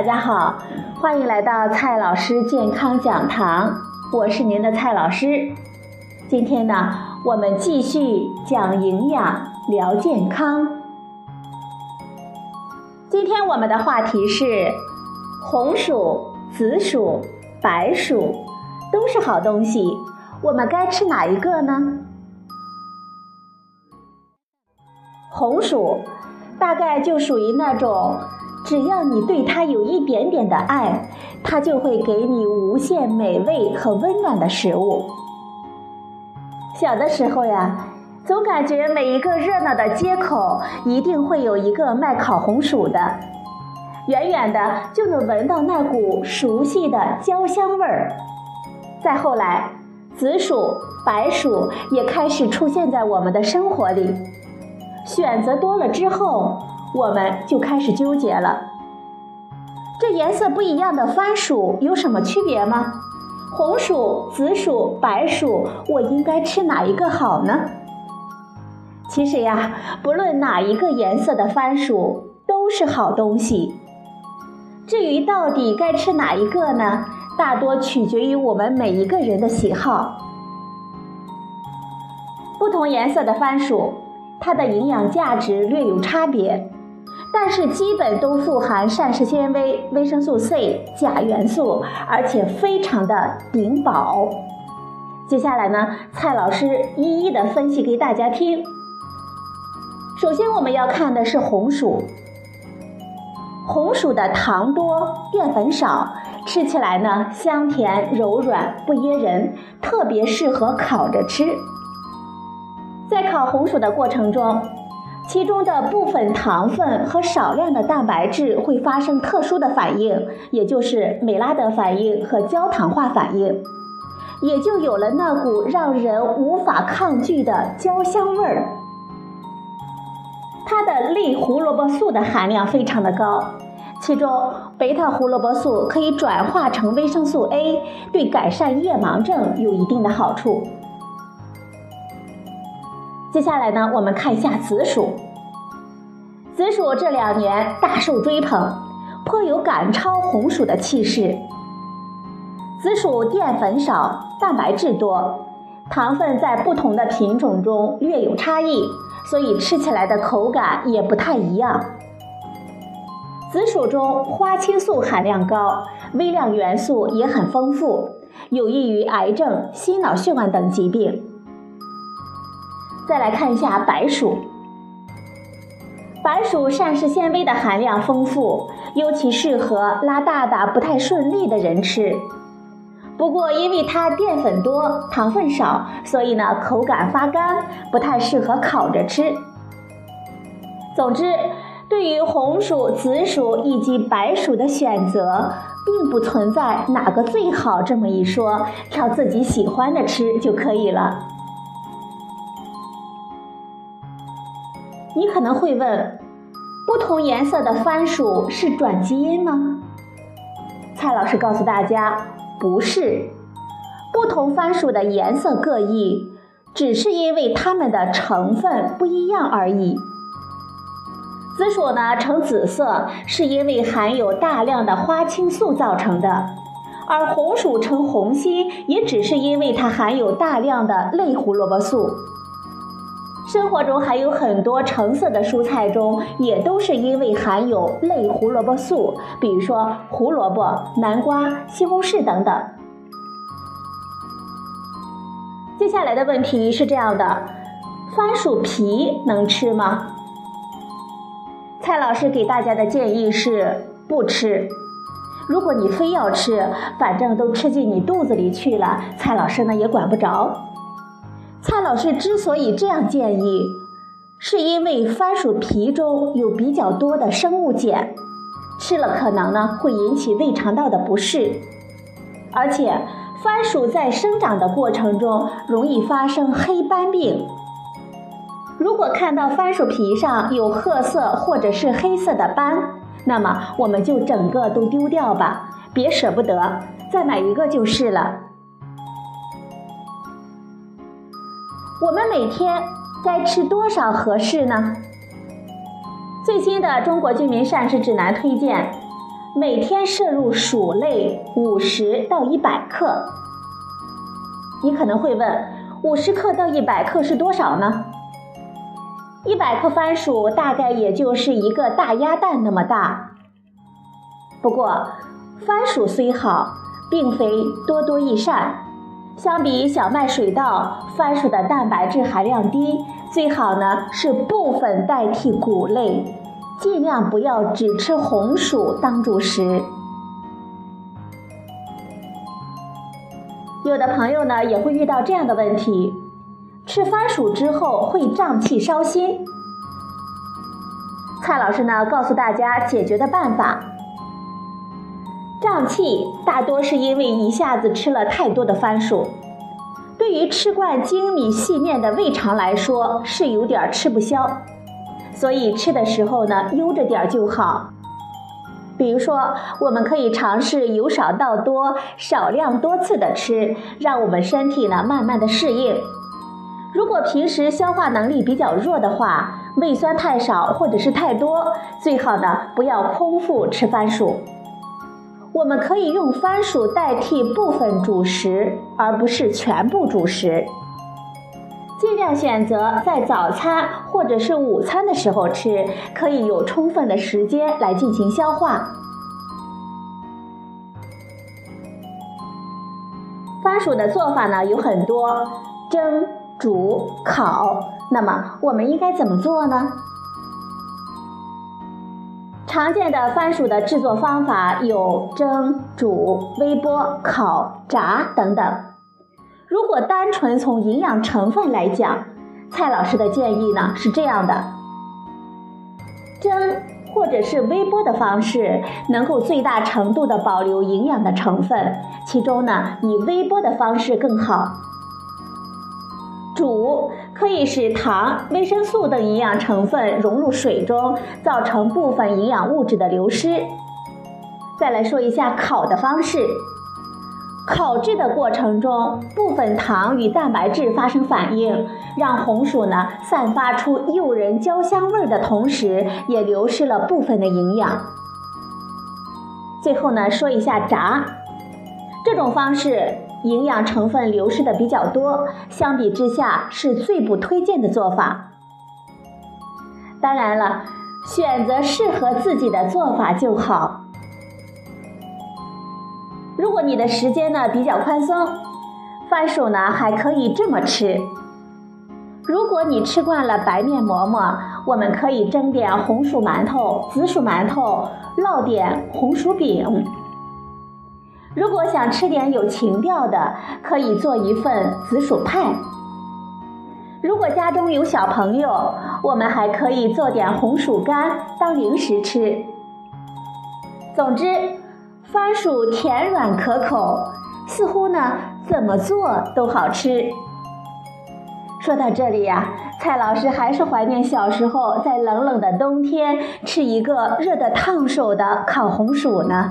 大家好，欢迎来到蔡老师健康讲堂，我是您的蔡老师。今天呢，我们继续讲营养聊健康。今天我们的话题是红薯、紫薯、白薯都是好东西，我们该吃哪一个呢？红薯大概就属于那种。只要你对它有一点点的爱，它就会给你无限美味和温暖的食物。小的时候呀，总感觉每一个热闹的街口一定会有一个卖烤红薯的，远远的就能闻到那股熟悉的焦香味儿。再后来，紫薯、白薯也开始出现在我们的生活里，选择多了之后。我们就开始纠结了，这颜色不一样的番薯有什么区别吗？红薯、紫薯、白薯，我应该吃哪一个好呢？其实呀，不论哪一个颜色的番薯都是好东西。至于到底该吃哪一个呢？大多取决于我们每一个人的喜好。不同颜色的番薯，它的营养价值略有差别。但是基本都富含膳食纤维、维生素 C、钾元素，而且非常的顶饱。接下来呢，蔡老师一一的分析给大家听。首先我们要看的是红薯，红薯的糖多、淀粉少，吃起来呢香甜柔软不噎人，特别适合烤着吃。在烤红薯的过程中。其中的部分糖分和少量的蛋白质会发生特殊的反应，也就是美拉德反应和焦糖化反应，也就有了那股让人无法抗拒的焦香味儿。它的类胡萝卜素的含量非常的高，其中贝塔胡萝卜素可以转化成维生素 A，对改善夜盲症有一定的好处。接下来呢，我们看一下紫薯。紫薯这两年大受追捧，颇有赶超红薯的气势。紫薯淀粉少，蛋白质多，糖分在不同的品种中略有差异，所以吃起来的口感也不太一样。紫薯中花青素含量高，微量元素也很丰富，有益于癌症、心脑血管等疾病。再来看一下白薯，白薯膳食纤维的含量丰富，尤其适合拉大大不太顺利的人吃。不过因为它淀粉多、糖分少，所以呢口感发干，不太适合烤着吃。总之，对于红薯、紫薯以及白薯的选择，并不存在哪个最好这么一说，挑自己喜欢的吃就可以了。你可能会问，不同颜色的番薯是转基因吗？蔡老师告诉大家，不是，不同番薯的颜色各异，只是因为它们的成分不一样而已。紫薯呢呈紫色，是因为含有大量的花青素造成的，而红薯呈红心，也只是因为它含有大量的类胡萝卜素。生活中还有很多橙色的蔬菜中，也都是因为含有类胡萝卜素，比如说胡萝卜、南瓜、西红柿等等。接下来的问题是这样的：番薯皮能吃吗？蔡老师给大家的建议是不吃。如果你非要吃，反正都吃进你肚子里去了，蔡老师呢也管不着。蔡老师之所以这样建议，是因为番薯皮中有比较多的生物碱，吃了可能呢会引起胃肠道的不适，而且番薯在生长的过程中容易发生黑斑病。如果看到番薯皮上有褐色或者是黑色的斑，那么我们就整个都丢掉吧，别舍不得，再买一个就是了。我们每天该吃多少合适呢？最新的《中国居民膳食指南》推荐，每天摄入薯类五十到一百克。你可能会问，五十克到一百克是多少呢？一百克番薯大概也就是一个大鸭蛋那么大。不过，番薯虽好，并非多多益善。相比小麦、水稻，番薯的蛋白质含量低，最好呢是部分代替谷类，尽量不要只吃红薯当主食。有的朋友呢也会遇到这样的问题。吃番薯之后会胀气烧心，蔡老师呢告诉大家解决的办法。胀气大多是因为一下子吃了太多的番薯，对于吃惯精米细面的胃肠来说是有点吃不消，所以吃的时候呢悠着点就好。比如说，我们可以尝试由少到多，少量多次的吃，让我们身体呢慢慢的适应。如果平时消化能力比较弱的话，胃酸太少或者是太多，最好呢不要空腹吃番薯。我们可以用番薯代替部分主食，而不是全部主食。尽量选择在早餐或者是午餐的时候吃，可以有充分的时间来进行消化。番薯的做法呢有很多，蒸。煮、烤，那么我们应该怎么做呢？常见的番薯的制作方法有蒸、煮、微波、烤、炸等等。如果单纯从营养成分来讲，蔡老师的建议呢是这样的：蒸或者是微波的方式，能够最大程度的保留营养的成分，其中呢以微波的方式更好。煮可以使糖、维生素等营养成分融入水中，造成部分营养物质的流失。再来说一下烤的方式，烤制的过程中，部分糖与蛋白质发生反应，让红薯呢散发出诱人焦香味的同时，也流失了部分的营养。最后呢，说一下炸这种方式。营养成分流失的比较多，相比之下是最不推荐的做法。当然了，选择适合自己的做法就好。如果你的时间呢比较宽松，番薯呢还可以这么吃。如果你吃惯了白面馍馍，我们可以蒸点红薯馒头、紫薯馒头，烙点红薯饼。如果想吃点有情调的，可以做一份紫薯派。如果家中有小朋友，我们还可以做点红薯干当零食吃。总之，番薯甜软可口，似乎呢怎么做都好吃。说到这里呀，蔡老师还是怀念小时候在冷冷的冬天吃一个热得烫手的烤红薯呢。